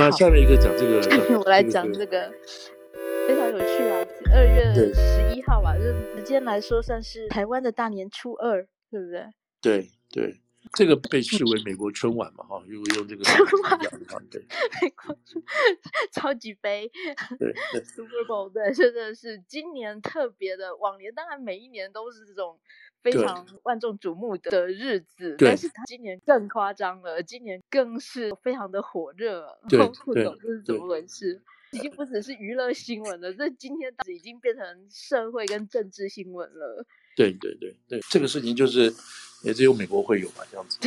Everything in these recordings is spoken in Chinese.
那下面一个讲这个，我来讲这个，非常有趣啊。二月十一号吧，就时间来说算是台湾的大年初二，对不对？对对。这个被视为美国春晚嘛，哈，因为用这个春晚，对，美国春超级杯，对，Super Bowl，对，真的是今年特别的。往年当然每一年都是这种非常万众瞩目的日子，但是他今年更夸张了，今年更是非常的火热。对，不懂这是怎么回事？已经不只是娱乐新闻了，这今天已经变成社会跟政治新闻了。对对对对，这个事情就是。也只有美国会有嘛，这样子。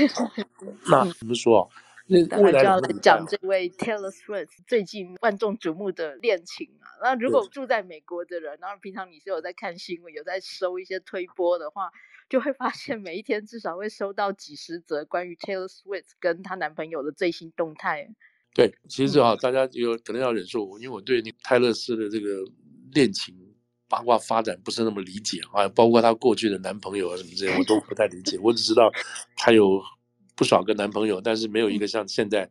那怎么说啊？那未来就要来讲这位 Taylor Swift 最近万众瞩目的恋情啊。那如果住在美国的人，然后平常你是有在看新闻，有在收一些推播的话，就会发现每一天至少会收到几十则关于 Taylor Swift 跟她男朋友的最新动态。对，其实啊，大家有可能要忍受我，因为我对那泰勒斯的这个恋情。八卦发展不是那么理解啊，包括她过去的男朋友啊什么这些，我都不太理解。我只知道她有不少个男朋友，但是没有一个像现在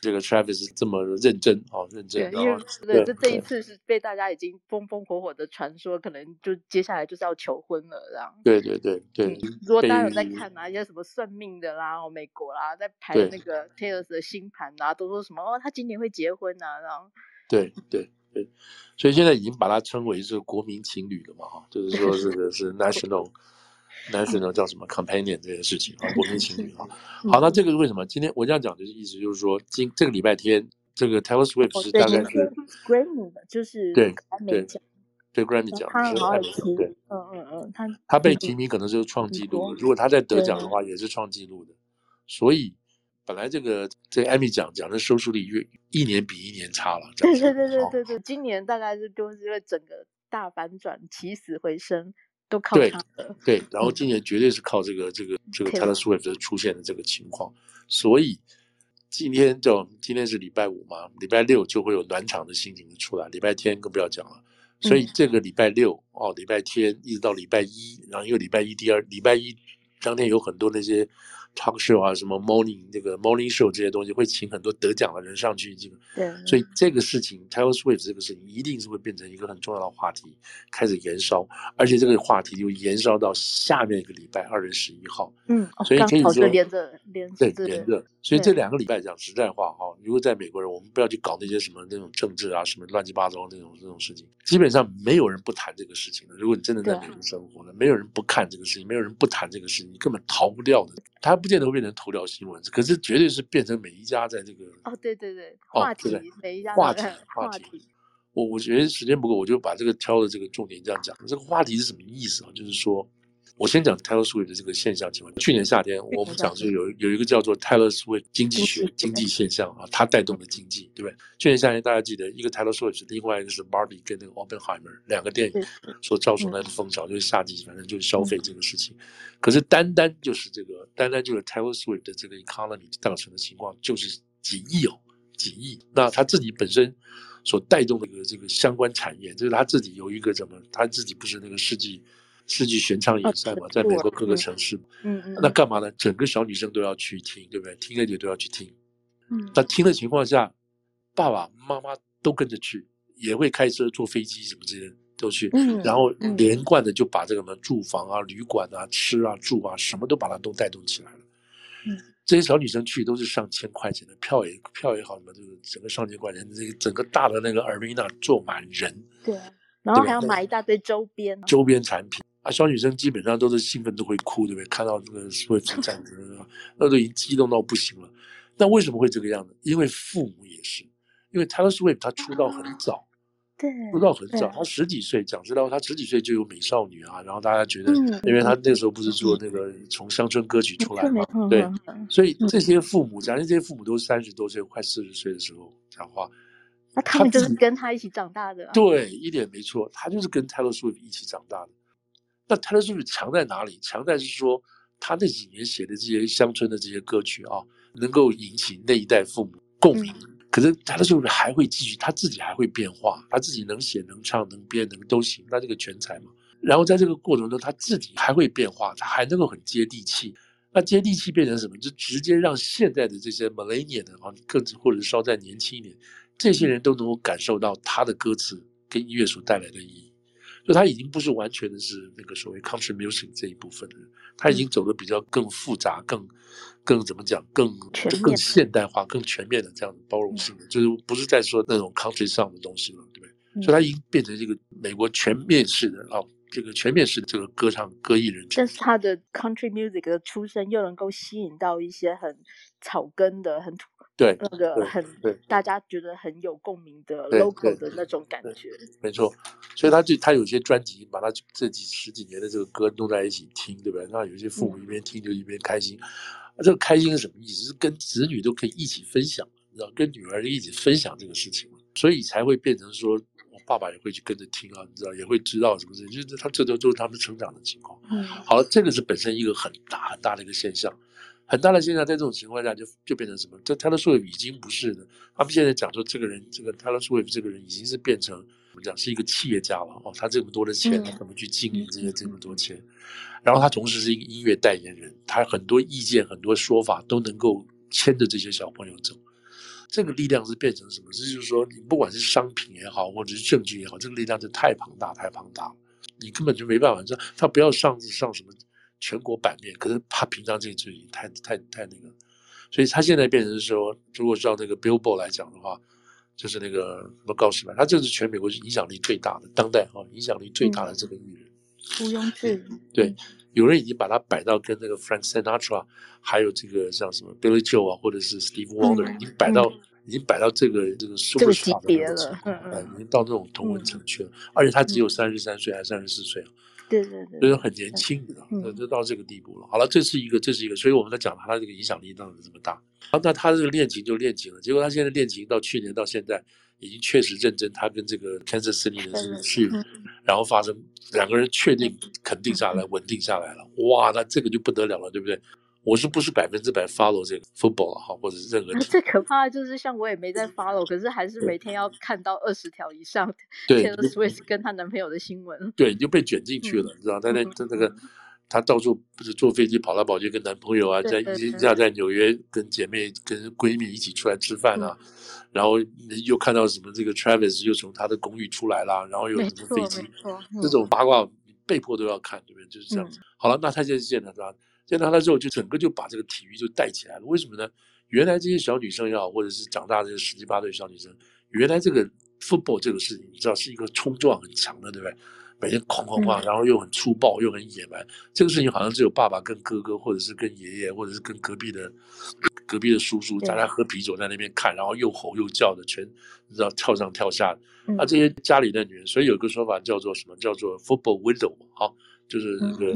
这个 Travis 这么认真哦，认真。对，因为对，这这一次是被大家已经风风火火的传说，可能就接下来就是要求婚了这样。对对对对。如果大家有在看哪一些什么算命的啦，哦，美国啦，在排那个 Taylor 的星盘啊，都说什么哦，他今年会结婚啊，然后。对对。对，所以现在已经把它称为是国民情侣了嘛，哈，就是说这个 是 national national 叫什么 companion 这件事情啊，国民情侣啊。好，那这个是为什么？今天我这样讲就是意思就是说，今这个礼拜天，这个 Taylor Swift 是大概是 Grammy 的，就是对对对 Grammy 奖，他很好听，对，嗯嗯嗯，他他被提名可能就是创纪录，如果他在得奖的话，也是创纪录的，所以。本来这个这个艾米奖讲的收视率越一年比一年差了，对对对对对对，今年大概是就是因为整个大反转起死回生都靠他的，对，然后今年绝对是靠这个这个这个 Taylor Swift 出现的这个情况，所以今天就今天是礼拜五嘛，礼拜六就会有暖场的心情出来，礼拜天更不要讲了，所以这个礼拜六哦，礼拜天一直到礼拜一，然后因为礼拜一第二礼拜一当天有很多那些。Talk show 啊，什么 morning 这个 morning show 这些东西会请很多得奖的人上去，这个对，所以。这个事情 Taylor Swift 这个事情一定是会变成一个很重要的话题，开始延烧，而且这个话题就延烧到下面一个礼拜二月十一号，嗯，所以可以说连着连着对连着，所以这两个礼拜讲实在话哈，如果在美国人，我们不要去搞那些什么那种政治啊，什么乱七八糟那种这种事情，基本上没有人不谈这个事情的。如果你真的在美国生活了，没有人不看这个事情，没有人不谈这个事情，你根本逃不掉的。他不见得会变成头条新闻，可是绝对是变成每一家在这个哦，对对对，话题，哦、每一家话题话题。我我觉得时间不够，我就把这个挑的这个重点这样讲。这个话题是什么意思啊？就是说。我先讲 Taylor Swift 的这个现象情况。去年夏天，我们讲是有有一个叫做 Taylor Swift 经济学经济现象啊，它带动了经济，对不对？去年夏天大家记得，一个 Taylor Swift，另外一个是 Barbie 跟那个 Oppenheimer 两个电影所造成的风潮，就是夏季反正就是消费这个事情。可是单单就是这个，单单就是 Taylor Swift 的这个 economy 造成的情况，就是几亿哦，几亿。那他自己本身所带动的这个这个相关产业，就是他自己有一个怎么，他自己不是那个世纪。世纪旋唱演赛嘛，在美国各个城市，嗯嗯，那干嘛呢？整个小女生都要去听，对不对？听了姐都要去听，嗯，那听的情况下，爸爸妈妈都跟着去，也会开车、坐飞机什么这些都去，嗯，然后连贯的就把这个什么住房啊、旅馆啊、吃啊、住啊，什么都把它都带动起来了，嗯，这些小女生去都是上千块钱的票也票也好，什么就是整个上千块钱，这个整个大的那个 arena 坐满人，对，然后还要买一大堆周边周边产品。啊，小女生基本上都是兴奋都会哭，对不对？看到这个 Swift 这样子，那都已经激动到不行了。那为什么会这个样子？因为父母也是，因为 Taylor Swift 她出道很早，对，出道很早，她十几岁，讲知道她十几岁就有美少女啊，然后大家觉得，因为她那时候不是做那个从乡村歌曲出来嘛，对，所以这些父母，假如这些父母都三十多岁，快四十岁的时候讲话，那他们就是跟他一起长大的，对，一点没错，他就是跟 Taylor Swift 一起长大的。那 Taylor Swift 强在哪里？强在是说，他那几年写的这些乡村的这些歌曲啊，能够引起那一代父母共鸣。嗯、可是 Taylor Swift 还会继续，他自己还会变化，他自己能写、能唱、能编、能都行，那这个全才嘛。然后在这个过程中，他自己还会变化，他还能够很接地气。那接地气变成什么？就直接让现在的这些 millennial 的啊，更或者稍再年轻一点，这些人都能够感受到他的歌词跟音乐所带来的意义。就他已经不是完全的是那个所谓 country music 这一部分的人，他已经走的比较更复杂、更更怎么讲、更更现代化、更全面的这样的包容性的，就是不是在说那种 country 上的东西了，对不对？所以他已经变成这个美国全面式的啊，这个全面式的这个歌唱歌艺人。但是他的 country music 的出身又能够吸引到一些很草根的、很土。对，那个很对，大家觉得很有共鸣的 local 的那种感觉，没错。所以他就他有些专辑，把他这几十几年的这个歌弄在一起听，对不对？那有些父母一边听就一边开心。啊，这个开心是什么意思？是跟子女都可以一起分享，你知道，跟女儿一起分享这个事情，所以才会变成说，我爸爸也会去跟着听啊，你知道，也会知道什么事情，就是他这都都是他们成长的情况。嗯，好了，这个是本身一个很大很大的一个现象。很大的现象，在这种情况下就就变成什么？这 Taylor Swift 已经不是的。他们现在讲说，这个人，这个 Taylor Swift 这个人已经是变成怎么讲，是一个企业家了哦。他这么多的钱，他怎么去经营这些这么多钱？然后他同时是一个音乐代言人，他很多意见、很多说法都能够牵着这些小朋友走。这个力量是变成什么？这就是说，你不管是商品也好，或者是证据也好，这个力量就太庞大、太庞大了，你根本就没办法。说他不要上上什么。全国版面，可是他平常这个就已经太太太那个，所以他现在变成说，如果照那个 Billboard 来讲的话，就是那个什么告示牌，他就是全美国影响力最大的当代哈，影响力最大的这个艺人，毋庸。置疑。对，有人已经把他摆到跟那个 Frank Sinatra，还有这个像什么 Billy Joel 啊，或者是 Steve Wonder，已经摆到已经摆到这个这个这个级别了，已经到这种同文层去了，而且他只有三十三岁还是三十四岁啊。对对对，就是很年轻的，就、嗯、到这个地步了。好了，这是一个，这是一个，所以我们在讲他这个影响力到底这么大。好，那他这个恋情就恋情了，结果他现在恋情到去年到现在已经确实认真，他跟这个 Kansas City 的这个去，然后发生两个人确定肯定下来，稳定下来了。哇，那这个就不得了了，对不对？我是不是百分之百 follow 这个 football 哈，或者是任何？最可怕的就是像我也没在 follow，可是还是每天要看到二十条以上对 Taylor Swift 跟她男朋友的新闻。对，你就被卷进去了，你知道？在那在那个，她到处不是坐飞机跑来跑去跟男朋友啊，在一下在纽约跟姐妹跟闺蜜一起出来吃饭啊，然后又看到什么这个 Travis 又从他的公寓出来啦，然后又什么飞机，这种八卦被迫都要看，对不对？就是这样子。好了，那他现在见了是吧？见到他之后，就整个就把这个体育就带起来了。为什么呢？原来这些小女生也好，或者是长大这些十七八岁小女生，原来这个 football 这个事情，你知道是一个冲撞很强的，对不对？每天哐哐哐，然后又很粗暴，又很野蛮。这个事情好像只有爸爸跟哥哥，或者是跟爷爷，或者是跟隔壁的隔壁的叔叔，大家喝啤酒在那边看，然后又吼又叫的，全你知道跳上跳下的。那这些家里的女人，所以有个说法叫做什么？叫做 football widow 啊，就是那个。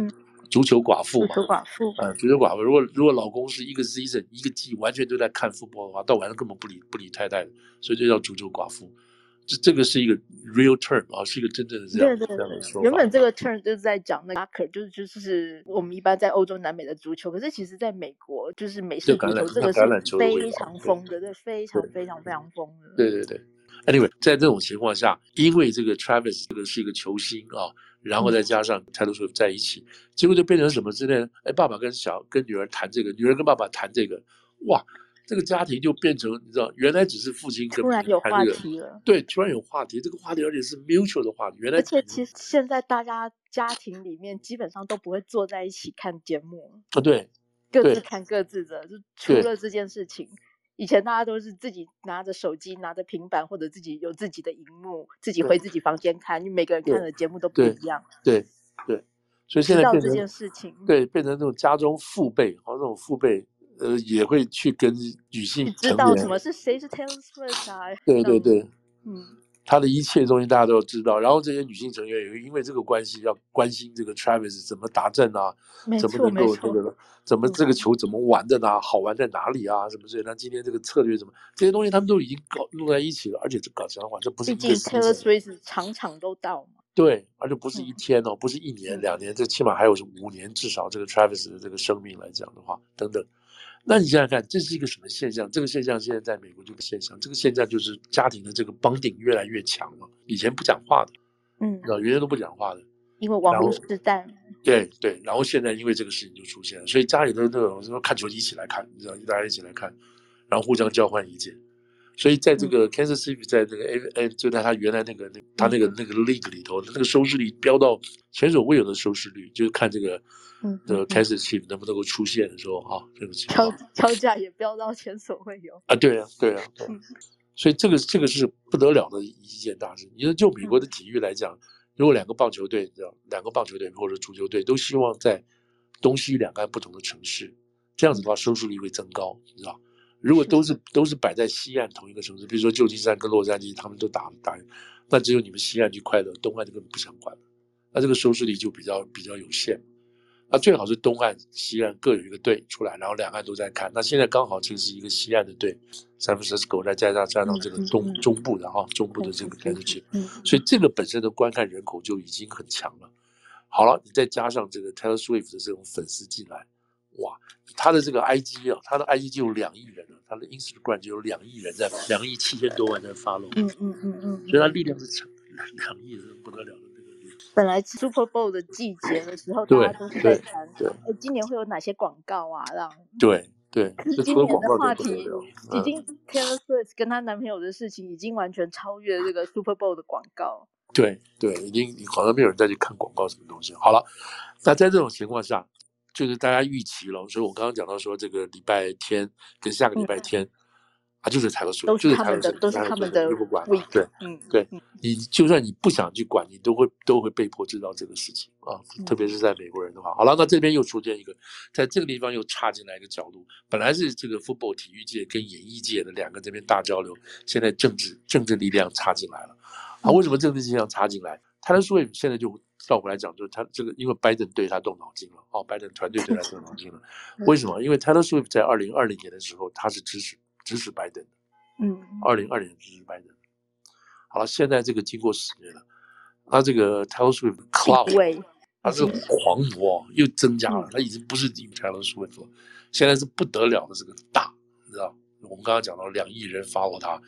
足球寡妇嘛，足球寡妇，嗯，足球寡妇。如果如果老公是一个 season 一个季完全都在看 football 的话，到晚上根本不理不理太太的，所以就叫足球寡妇。这这个是一个 real term 啊，是一个真正的这样对这样的说法。原本这个 term 就是在讲那个 soccer，就是就是我们一般在欧洲、南美的足球，可是其实在美国就是美式足球，这个是非常疯的，对，非常非常非常疯的。对对对。Anyway，在这种情况下，因为这个 Travis 这个是一个球星啊。然后再加上 Taylor Swift 在一起，结果就变成什么之类的？哎，爸爸跟小跟女儿谈这个，女儿跟爸爸谈这个，哇，这个家庭就变成你知道，原来只是父亲跟、这个、突然有话题了，对，突然有话题，这个话题而且是 mutual 的话题。原来而且其实现在大家家庭里面基本上都不会坐在一起看节目啊，对，各自看各自的，就除了这件事情。以前大家都是自己拿着手机、拿着平板，或者自己有自己的荧幕，自己回自己房间看。因为每个人看的节目都不一样。对对，对，所以现在变成这件事情，对，变成这种家中父辈，好、哦这种父辈，呃，也会去跟女性你知道什么是谁是 Taylor Swift 啊？对对对，嗯。他的一切东西大家都知道，然后这些女性成员也会因为这个关系要关心这个 Travis 怎么达阵啊，怎么能够这个，怎么这个球怎么玩的呢？好玩在哪里啊？什么之类的？那今天这个策略怎么？这些东西他们都已经搞弄在一起了，而且这搞实话，这不是一天。毕竟 Taylor Swift 场场都到嘛。对，而且不是一天哦，不是一年两年，这起码还有是五年，至少这个 Travis 的这个生命来讲的话，等等。那你想想看，这是一个什么现象？这个现象现在在美国这个现象，这个现象就是家庭的这个 bonding 越来越强了。以前不讲话的，嗯，啊，原来都不讲话的，因为网络时代。对对，然后现在因为这个事情就出现了，所以家里的那种什么看球一起来看，你知道，大家一起来看，然后互相交换意见。所以在这个 Kansas City，在这个 A A 就在他原来那个那他那个那个 league 里头，那个收视率飙到前所未有的收视率，就是看这个嗯的 Kansas City 能不能够出现的时候啊，这个情况。票价也飙到前所未有啊！对啊，对啊，对。所以这个这个是不得了的一件大事。你说就美国的体育来讲。如果两个棒球队，知道两个棒球队或者足球队都希望在东西两岸不同的城市，这样子的话收视率会增高，你知道？如果都是都是摆在西岸同一个城市，比如说旧金山跟洛杉矶，他们都打打，那只有你们西岸去快乐，东岸就根本不想管了，那这个收视率就比较比较有限。那最好是东岸、西岸各有一个队出来，然后两岸都在看。那现在刚好就是一个西岸的队，San Francisco 再加上加上这个东、嗯、中部的哈，中部的这个电视机，所以这个本身的观看人口就已经很强了。好了，你再加上这个 Taylor Swift 的这种粉丝进来，哇，他的这个 IG 啊，他的 IG 就有两亿人了，他的 Instagram 就有两亿人在，两亿七千多万在 follow，嗯嗯嗯嗯，所以他力量是强，两亿人不得了的。本来 Super Bowl 的季节的时候，大家都是在谈，哎，今年会有哪些广告啊？让对对。可是今年的话题已经 Taylor Swift 跟她男朋友的事情已经完全超越这个 Super Bowl 的广告。对对，已经好像没有人再去看广告什么东西。好了，那在这种情况下，就是大家预期了。所以我刚刚讲到说，这个礼拜天跟下个礼拜天。啊，就是台湾水，就是台湾水，都是他们的，不管嘛。对，嗯，对，你就算你不想去管，你都会都会被迫知道这个事情啊。特别是在美国人的话，好了，那这边又出现一个，在这个地方又插进来一个角度。本来是这个 football 体育界跟演艺界的两个这边大交流，现在政治政治力量插进来了。啊，为什么政治力量插进来？他的说现在就倒过来讲，就是他这个因为拜登对他动脑筋了，哦，拜登团队对他动脑筋了。为什么？因为 Taylor Swift 在二零二零年的时候，他是支持。支持拜登的，嗯，二零二零年支持拜登。好了，现在这个经过十年了，他这个 Taylor Swift Cloud，他是狂魔，又增加了，他已经不是 Taylor Swift 了，现在是不得了的这个大，你知道？我们刚刚讲到两亿人 follow 他，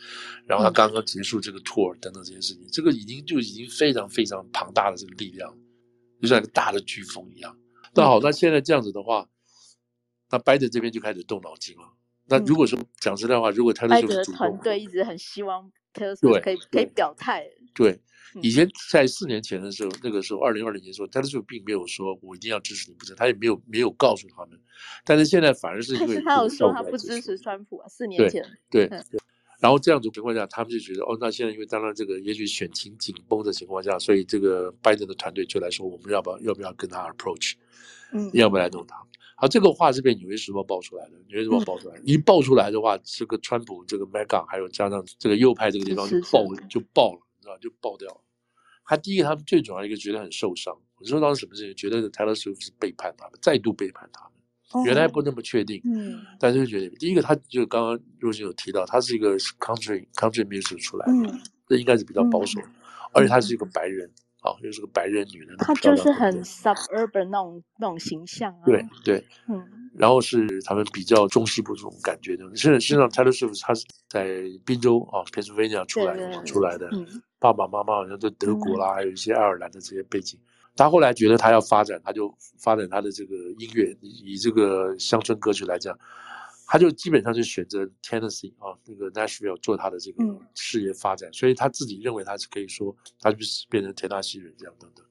然后他刚刚结束这个 tour 等等这些事情，这个已经就已经非常非常庞大的这个力量，就像一个大的飓风一样。那好，那现在这样子的话，那拜登这边就开始动脑筋了。那如果说讲实在话，如果他的这个团队一直很希望可以可以表态，对，以前在四年前的时候，那个时候二零二零年的时候，特斯拉并没有说我一定要支持你不支持，他也没有没有告诉他们，但是现在反而是因为他有说他不支持川普啊，四。年前对对，然后这样子情况下，他们就觉得哦，那现在因为当然这个也许选情紧绷的情况下，所以这个拜登的团队就来说，我们要不要要不要跟他 approach，嗯，要不要来弄他？好，这个话是被《纽约时报》爆出来的，《纽约时报》爆出来，一爆出来的话，这个川普这个 m e g a 还有加上这个右派这个地方就爆就爆了，你知道就爆掉了。他第一个，他们最主要一个觉得很受伤。我说当时什么事情？觉得 Taylor Swift 是背叛他们，再度背叛他们。原来不那么确定，嗯，但是就觉得第一个，他就刚刚若星有提到，他是一个 country country music 出来的，这应该是比较保守，而且他是一个白人。好，又是个白人女人，她就是很 suburban 那种那种形象啊。对对，嗯，然后是他们比较中西部这种感觉的。实际上，Taylor Swift 她是在宾州啊，Pennsylvania 出来的，出来的。爸爸妈妈好像在德国啦，还有一些爱尔兰的这些背景。他后来觉得他要发展，他就发展他的这个音乐，以这个乡村歌曲来讲。他就基本上就选择 Tennessee 啊，那个 Nashville 做他的这个事业发展，嗯、所以他自己认为他是可以说，他就是变成田纳西人这样等等。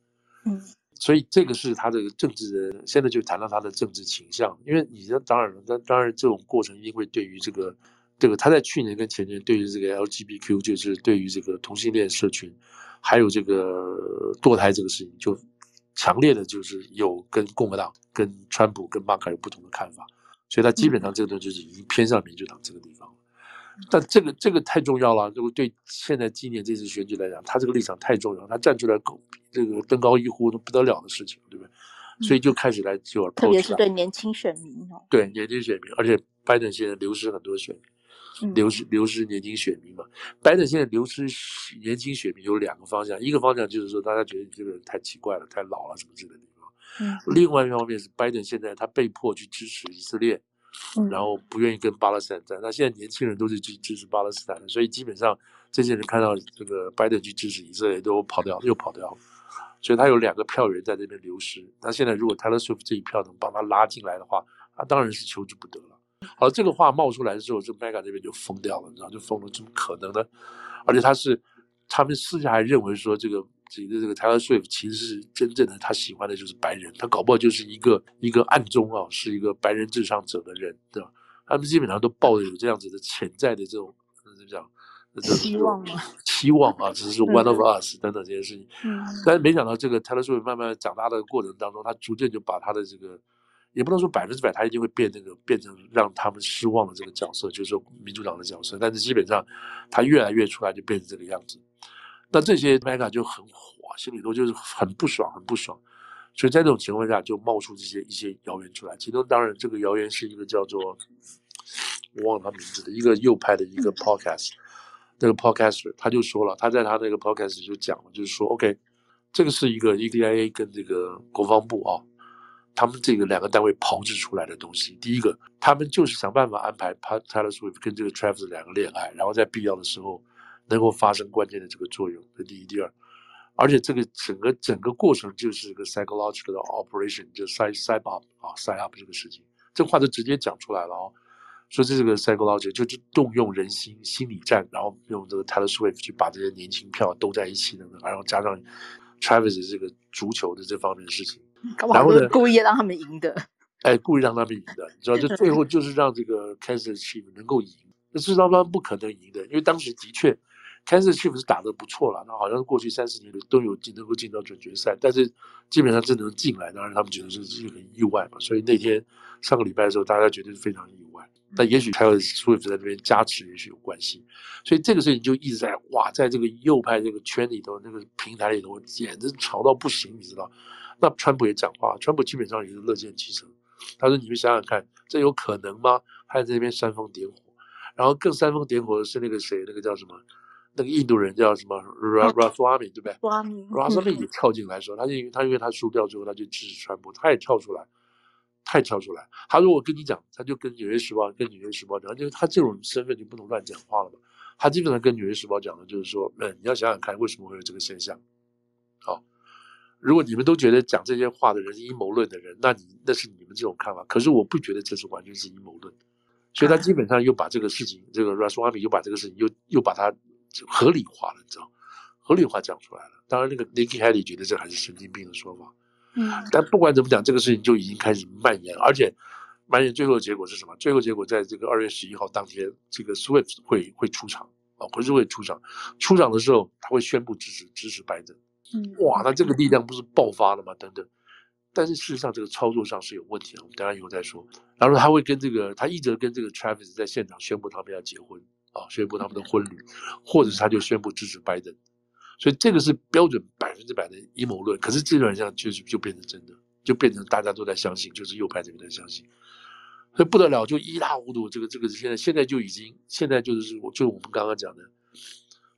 嗯，所以这个是他的政治的，现在就谈到他的政治倾向，因为你这当然了，当当然这种过程因为对于这个这个他在去年跟前年对于这个 LGBTQ 就是对于这个同性恋社群，还有这个堕胎这个事情，就强烈的就是有跟共和党、跟川普、跟马卡有不同的看法。所以，他基本上这个东西就是已经偏向民主党这个地方了。但这个这个太重要了，如果对现在今年这次选举来讲，他这个立场太重要，他站出来狗这个登高一呼都不得了的事情，对不对？所以就开始来就要，特别是对年轻选民哦，对年轻选民，而且拜登现在流失很多选民，流失流失年轻选民嘛。拜登现在流失年轻选民有两个方向，一个方向就是说大家觉得这个人太奇怪了，太老了什么之类的。嗯，另外一方面是拜登现在他被迫去支持以色列，嗯、然后不愿意跟巴勒斯坦战。那现在年轻人都是去支持巴勒斯坦的，所以基本上这些人看到这个拜登去支持以色列都跑掉，又跑掉了。所以他有两个票源在这边流失。那现在如果 Taylor Swift 这一票能帮他拉进来的话，他当然是求之不得了。好，这个话冒出来的时候，这 Mega 这边就疯掉了，你知道，就疯了，怎么可能呢？而且他是，他们私下还认为说，这个这个这个 Taylor Swift 其实是真正的他喜欢的就是白人，他搞不好就是一个一个暗中啊，是一个白人至上者的人，对吧？他们基本上都抱着有这样子的潜在的这种怎么讲？希望吗？期望啊，只是 one of us 等等这些事情。嗯，但是没想到这个 Taylor Swift 慢慢长大的过程当中，他逐渐就把他的这个。也不能说百分之百，他一定会变那个变成让他们失望的这个角色，就是说民主党的角色。但是基本上，他越来越出来就变成这个样子。那这些 Mega 就很火，心里头就是很不爽，很不爽。所以在这种情况下，就冒出这些一些谣言出来。其中当然这个谣言是一个叫做我忘了他名字的一个右派的一个 Podcast，那个 Podcaster 他就说了，他在他那个 Podcast 就讲了，就是说 OK，这个是一个 EDIA 跟这个国防部啊。他们这个两个单位炮制出来的东西，第一个，他们就是想办法安排 Taylor Swift 跟这个 Travis 两个恋爱，然后在必要的时候能够发生关键的这个作用。这第一，第二，而且这个整个整个过程就是一个 psychological 的 operation，就 psy psy up 啊 psy up 这个事情，这话就直接讲出来了啊、哦，说这是个 psychological，就是动用人心心理战，然后用这个 Taylor Swift 去把这些年轻票兜在一起等等，然后加上 Travis 这个足球的这方面的事情。然后呢，故意让他们赢的，哎，故意让他们赢的，你知道，就最后就是让这个 Kansas Chiefs 能够赢，那事实上他们不可能赢的，因为当时的确 Kansas Chiefs 是打得不错了，那好像过去三十年都有进能够进到准决赛，但是基本上真能进来，当然他们觉得是是很意外嘛，所以那天上个礼拜的时候，大家觉得是非常意外，但也许还有 Swift 在那边加持，也许有关系，所以这个事情就一直在哇，在这个右派这个圈里头，那个平台里头，简直吵到不行，你知道。那川普也讲话，川普基本上也是乐见其成。他说：“你们想想看，这有可能吗？”他在那边煽风点火，然后更煽风点火的是那个谁，那个叫什么？那个印度人叫什么？Ramaswamy 对不对？Ramaswamy 也跳进来说，他因为他因为他输掉之后，他就支持川普，他也跳出来，他也跳出来。他说：“我跟你讲，他就跟纽约时报跟纽约时报讲，就是他这种身份就不能乱讲话了嘛。他基本上跟纽约时报讲的就是说，嗯，你要想想看，为什么会有这个现象？好。”如果你们都觉得讲这些话的人是阴谋论的人，那你那是你们这种看法。可是我不觉得这是完全是阴谋论，所以他基本上又把这个事情，这个 Ramaswamy 又把这个事情又又把它合理化了，你知道？合理化讲出来了。当然，那个 Nikki Haley 觉得这还是神经病的说法。嗯。但不管怎么讲，这个事情就已经开始蔓延，而且蔓延最后的结果是什么？最后结果在这个二月十一号当天，这个 Swift 会会出场啊，会是会出场。出场的时候，他会宣布支持支持拜登。嗯哇，那这个力量不是爆发了吗？等等，但是事实上这个操作上是有问题的，我们等下以后再说。然后他会跟这个，他一直跟这个 Travis 在现场宣布他们要结婚啊，宣布他们的婚礼，或者是他就宣布支持拜登。所以这个是标准百分之百的阴谋论。可是基本上就是就变成真的，就变成大家都在相信，就是右派这边在相信，所以不得了，就一塌糊涂。这个这个现在现在就已经现在就是我就我们刚刚讲的，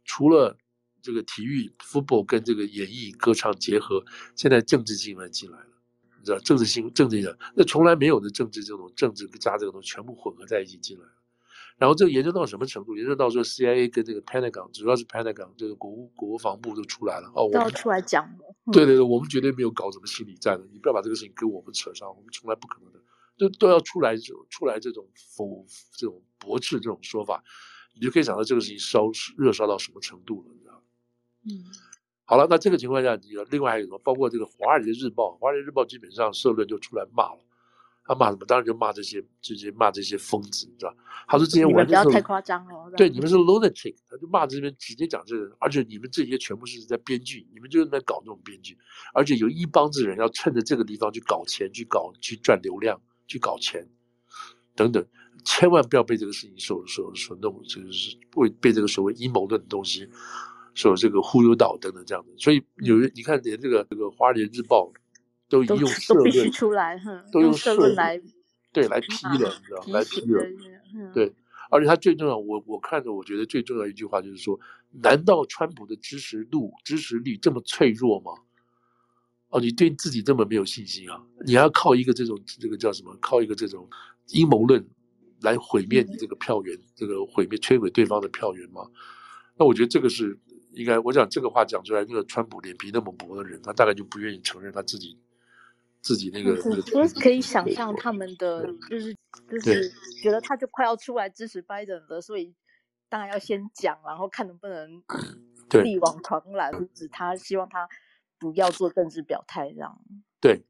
除了。这个体育 football 跟这个演艺歌唱结合，现在政治性进来了，你知道政治性政治的那从来没有的政治这种政治加这个东西全部混合在一起进来了，然后这个研究到什么程度？研究到说 CIA 跟这个 Pentagon 主要是 Pentagon 这个国务国防部都出来了哦，我要出来讲了。对对对，我们绝对没有搞什么心理战的，你不要把这个事情跟我们扯上，我们从来不可能的，都都要出来就出来这种否这种驳斥这种说法，你就可以想到这个事情烧热烧到什么程度了。你知道嗯，好了，那这个情况下，你另外还有什么？包括这个《华尔街日报》，《华尔街日报》基本上社论就出来骂了，他骂什么？当然就骂这些，这些骂这些疯子，你知道？他说这些完全不要太夸张哦。对，你们是 lunatic，他就骂这边直接讲这个，而且你们这些全部是在编剧，你们就是在搞这种编剧，而且有一帮子人要趁着这个地方去搞钱，去搞去赚流量，去搞钱等等，千万不要被这个事情所所所弄，就是会被这个所谓阴谋论的东西。所这个忽悠到等等这样子，所以有人你看连这个这个《华尔街日报》都用社论都必须出来，都用社论来对来批了，啊、你知道来批了，对，而且他最重要，我我看着我觉得最重要一句话就是说，难道川普的支持度支持率这么脆弱吗？哦，你对自己这么没有信心啊？你还要靠一个这种这个叫什么？靠一个这种阴谋论来毁灭你这个票源，嗯、这个毁灭摧毁对方的票源吗？那我觉得这个是应该我讲这个话讲出来，那个川普脸皮那么薄的人，他大概就不愿意承认他自己自己那个。那个我可以想象他们的就是就是觉得他就快要出来支持拜登了，所以当然要先讲，然后看能不能 力挽狂澜，阻止他，希望他不要做政治表态，这样。对。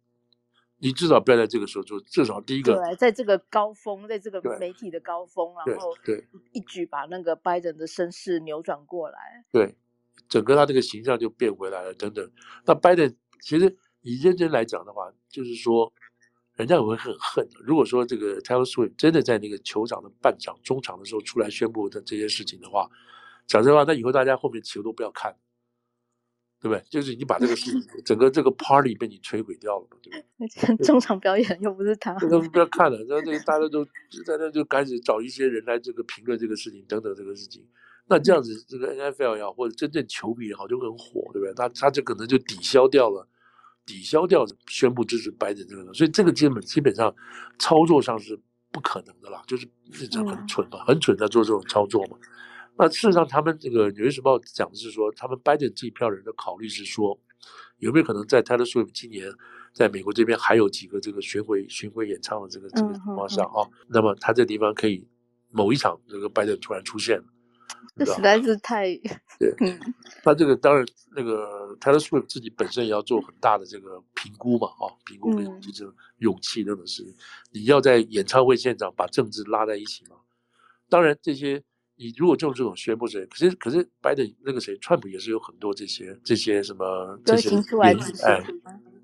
你至少不要在这个时候做，至少第一个，对，在这个高峰，在这个媒体的高峰，然后对一举把那个拜登的声势扭转过来，对，整个他这个形象就变回来了，等等。那拜登其实以认真来讲的话，就是说，人家也会很恨。如果说这个 Taylor Swift 真的在那个球场的半场、中场的时候出来宣布的这些事情的话，讲真话，那以后大家后面球都不要看。对不对？就是你把这个事情，整个这个 party 被你摧毁掉了嘛，对吧？中场表演又不是他，都不要看了。然后这个大家都在那就开始找一些人来这个评论这个事情等等这个事情。那这样子，这个 NFL 也好，或者真正球迷也好，就很火，对不对？他他就可能就抵消掉了，抵消掉宣布支持拜登这个。所以这个基本基本上操作上是不可能的啦，就是这很蠢嘛，很蠢在做这种操作嘛。那事实上，他们这个《纽约时报》讲的是说，他们拜登这一票人的考虑是说，有没有可能在 Taylor Swift 今年在美国这边还有几个这个巡回巡回演唱的这个这个情况下啊，那么他这地方可以某一场这个拜登突然出现了，这实在是太对。他这个当然那个 Taylor Swift 自己本身也要做很大的这个评估嘛，啊，评估跟这种勇气等等事情。你要在演唱会现场把政治拉在一起嘛？当然这些。你如果就这种宣布谁，可是可是拜登那个谁，川普也是有很多这些这些什么这些哎，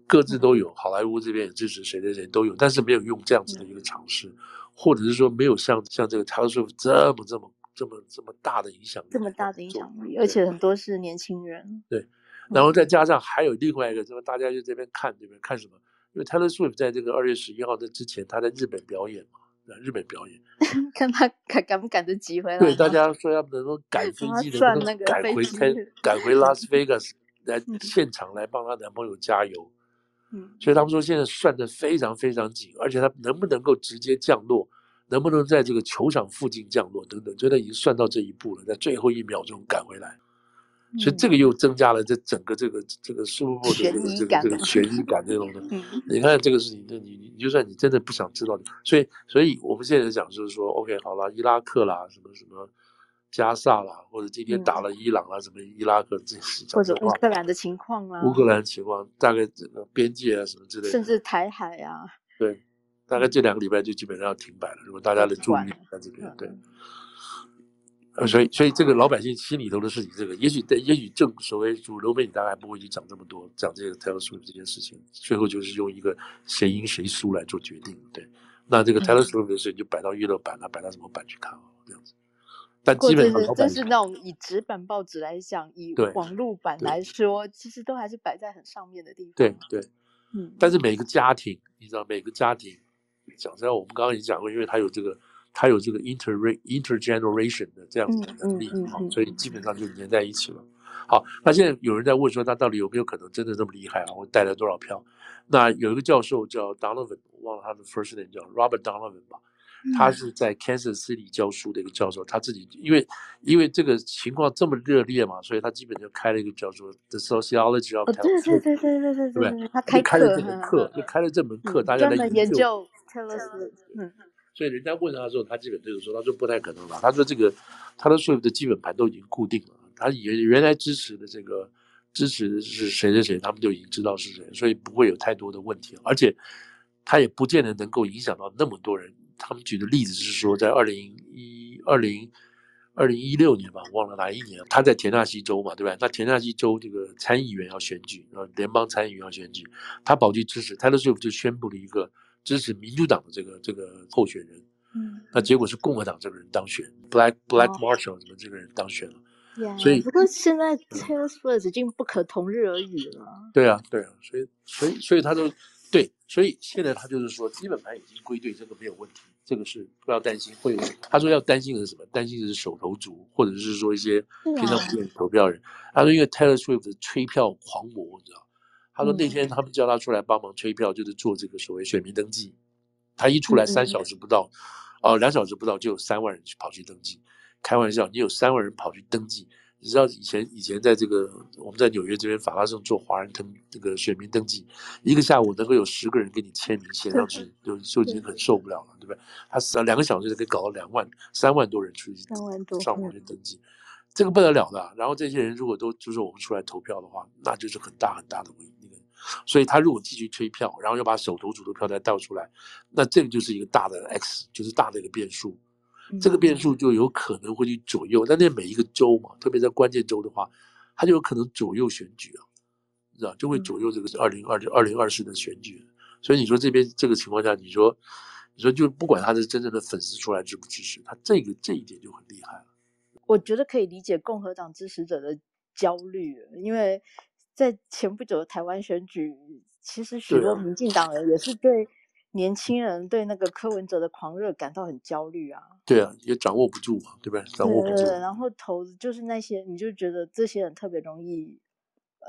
各自都有，好莱坞这边也支持谁谁谁都有，但是没有用这样子的一个尝试，或者是说没有像像这个 Taylor Swift 这么这么这么这么大的影响力，这么大的影响力，而且很多是年轻人。对，然后再加上还有另外一个，什么大家就这边看这边看什么？因为 Taylor Swift 在这个二月十一号的之前，他在日本表演嘛。日本表演，看他赶赶不赶得及回来。对，大家说要能够 赶飞机的，能够赶回开，赶回拉斯维加斯来现场来帮她男朋友加油。嗯，所以他们说现在算的非常非常紧，而且他能不能够直接降落，能不能在这个球场附近降落等等，就他已经算到这一步了，在最后一秒钟赶回来。所以这个又增加了这整个这个这个输入的这个这个这个悬疑感这种的。你看这个事情，你你你就算你真的不想知道，所以所以我们现在讲就是说，OK 好了，伊拉克啦，什么什么加萨啦，或者今天打了伊朗啊，什么伊拉克这些，或者乌克兰的情况啊，乌克兰情况大概这个边界啊什么之类的，甚至台海啊，对，大概这两个礼拜就基本上要停摆了。如果大家的注意力在这边，对。呃所以，所以这个老百姓心里头的事情，这个也许在，也许正所谓主流媒体大概不会去讲这么多，讲这个 Taylor Swift 这件事情，最后就是用一个谁赢谁输来做决定。对，那这个 Taylor Swift 的事情就摆到娱乐版，了摆到什么版去看啊？这样子。但基本上，但是那种以纸版报纸来讲，以网络版来说，其实都还是摆在很上面的地方。对对，嗯。但是每个家庭，你知道，每个家庭，讲实在，我们刚刚已经讲过，因为他有这个。他有这个 inter intergeneration 的这样子的能力好、嗯嗯嗯，所以基本上就连在一起了。好，那现在有人在问说，他到底有没有可能真的这么厉害啊？我带来多少票？那有一个教授叫 Donovan，我忘了他的 first name 叫 Robert Donovan 吧，他是在 Kansas City 教书的一个教授，他自己因为因为这个情况这么热烈嘛，所以他基本就开了一个叫做 The Sociology of Swift，对对对对对对对，对，他开开了这门课，就开了这门课，大家来研究 Taylor Swift，嗯。所以人家问他的时候，他基本就是说，他说不太可能了。他说这个他的所有的基本盘都已经固定了，他原原来支持的这个支持的是谁谁谁，他们就已经知道是谁，所以不会有太多的问题。而且他也不见得能够影响到那么多人。他们举的例子是说，在二零一二零二零一六年吧，忘了哪一年，他在田纳西州嘛，对吧？那田纳西州这个参议员要选举，呃联邦参议员要选举，他跑去支持，Taylor Swift 就宣布了一个。支持民主党的这个这个候选人，嗯，那结果是共和党这个人当选，Black Black Marshall 什么这个人当选了，yeah, 所以不过现在 Taylor Swift 已经不可同日而语了。对啊，对啊，所以所以所以他都对，所以现在他就是说基本盘已经归队，这个没有问题，这个是不要担心会有。他说要担心的是什么？担心的是手头族，或者是说一些平常不愿意投票人。他说因为 Taylor Swift 的吹票狂魔，你知道。他说那天他们叫他出来帮忙催票，就是做这个所谓选民登记。他一出来三小时不到，哦，两小时不到就有三万人去跑去登记。开玩笑，你有三万人跑去登记，你知道以前以前在这个我们在纽约这边法拉盛做华人登这个选民登记，一个下午能够有十个人给你签名写上去，就就已经很受不了了，对不对？他两个小时就可以搞到两万三万多人出去上网去登记，这个不得了的。然后这些人如果都就是我们出来投票的话，那就是很大很大的那个。所以他如果继续催票，然后又把手头组的票再倒出来，那这个就是一个大的 X，就是大的一个变数。这个变数就有可能会去左右，但那每一个州嘛，特别在关键州的话，它就有可能左右选举啊，知道就会左右这个二零二二零二四的选举。所以你说这边这个情况下，你说你说就不管他是真正的粉丝出来支不支持，他这个这一点就很厉害了。我觉得可以理解共和党支持者的焦虑，因为在前不久的台湾选举，其实许多民进党人也是对。年轻人对那个柯文哲的狂热感到很焦虑啊！对啊，也掌握不住嘛，对不对？掌握不住。然后投就是那些，你就觉得这些人特别容易。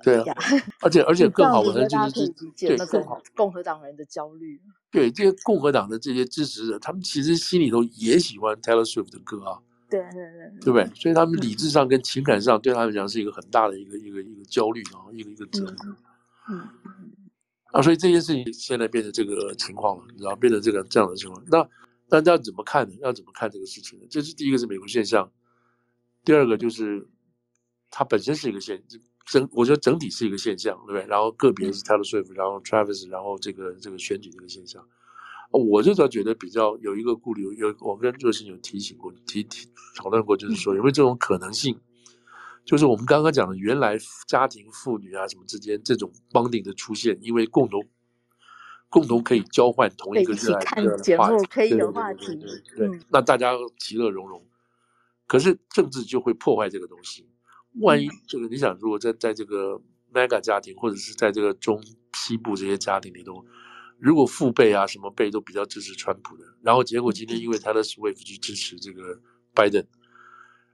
对啊，而且而且 更好玩的就是对更好共和党人的焦虑。对这些共和党的这些支持者，他们其实心里头也喜欢 Taylor Swift 的歌啊。对对对，对不对？所以他们理智上跟情感上对他们讲是一个很大的一个一个一个焦虑啊，一个一个折磨。嗯。啊，所以这件事情现在变成这个情况了，然后，变成这个这样的情况。那大家怎么看呢？要怎么看这个事情呢？这是第一个是美国现象，第二个就是它本身是一个现整，我觉得整体是一个现象，对不对？然后个别是 Taylor Swift，然后 Travis，然后这个这个选举这个现象，我就觉得比较有一个顾虑，有我跟热心有提醒过，提提讨论过，就是说有没有这种可能性？就是我们刚刚讲的，原来家庭妇女啊什么之间这种 bonding 的出现，因为共同共同可以交换同一个热爱的话题，可以有话题，对，那大家其乐融融。可是政治就会破坏这个东西。万一这个你想，如果在在这个 mega 家庭，或者是在这个中西部这些家庭里头，如果父辈啊什么辈都比较支持川普的，然后结果今天因为他的 Swift 去支持这个拜登。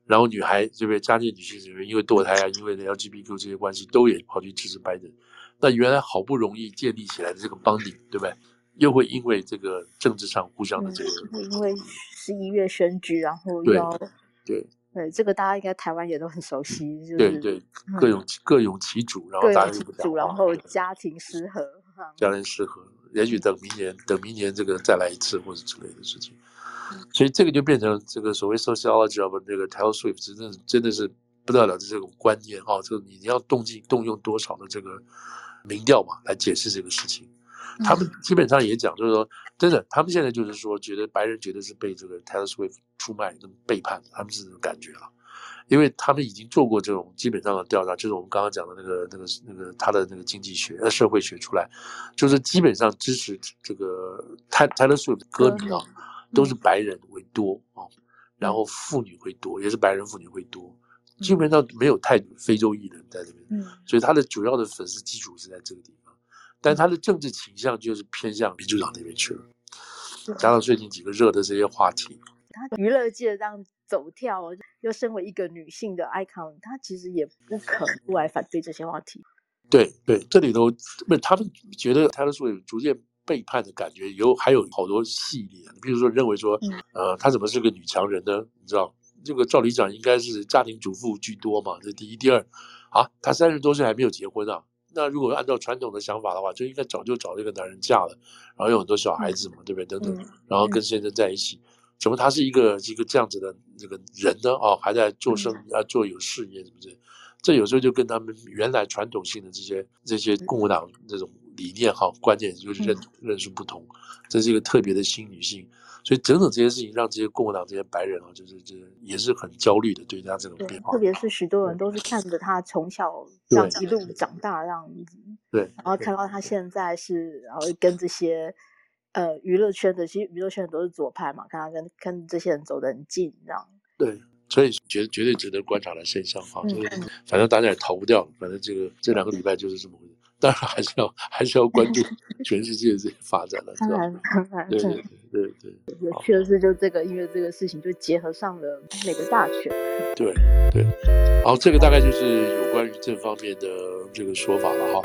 然后女孩这边家庭女性这边因为堕胎啊，因为 LGBTQ 这些关系，都也跑去支持拜登。那原来好不容易建立起来的这个 bonding，对不对？又会因为这个政治上互相的这个，嗯、因为十一月选举，然后要对对，对这个大家应该台湾也都很熟悉，就是、对对各有、嗯、各有其主，然后大家其主，然后家庭失和，家庭失和，也许等明年等明年这个再来一次或者之类的事情。所以这个就变成这个所谓 sociology of 这个 Taylor Swift 真的真的是不得了的这种观念哈，这个你要动静动用多少的这个民调嘛来解释这个事情，他们基本上也讲就是说，真的他们现在就是说觉得白人觉得是被这个 Taylor Swift 出卖跟背叛，他们是这种感觉了，因为他们已经做过这种基本上的调查，就是我们刚刚讲的那个那个那个他的那个经济学呃社会学出来，就是基本上支持这个 Taylor Swift 歌迷啊。都是白人为多啊，然后妇女会多，也是白人妇女会多，基本上没有太非洲裔人在这边，嗯，所以他的主要的粉丝基础是在这个地方，但他的政治倾向就是偏向民主党那边去了，加上最近几个热的这些话题，他娱乐界这样走跳，又身为一个女性的 icon，她其实也不可能不来反对这些话题。对对，这里头不，他们觉得他的所有逐渐。背叛的感觉有还有好多系列，你比如说认为说，呃，她怎么是个女强人呢？你知道，这个赵理长应该是家庭主妇居多嘛，这第一，第二，啊，她三十多岁还没有结婚啊，那如果按照传统的想法的话，就应该早就找这个男人嫁了，然后有很多小孩子嘛，对不对？等等，然后跟先生在一起，怎么他是一个一个这样子的那个人呢？哦，还在做生意啊，做有事业，是不是？这有时候就跟他们原来传统性的这些这些共和党这种。理念哈，关键就是认认识不同，这是一个特别的新女性，所以整整这些事情让这些共和党这些白人啊，就是这也是很焦虑的，对他这种变化。特别是许多人都是看着他从小这样一路长大这样子，对，然后看到他现在是，然后跟这些呃娱乐圈的，其实娱乐圈很多是左派嘛，看他跟跟这些人走得很近，这样。对，所以绝绝对值得观察的现象哈，就是反正大家也逃不掉，反正这个这两个礼拜就是这么回事。当然还是要还是要关注 全世界这些发展了，当然当然对对对对，有趣的是就这个，因为这个事情就结合上了美国大选。对对，然后，这个大概就是有关于这方面的这个说法了哈。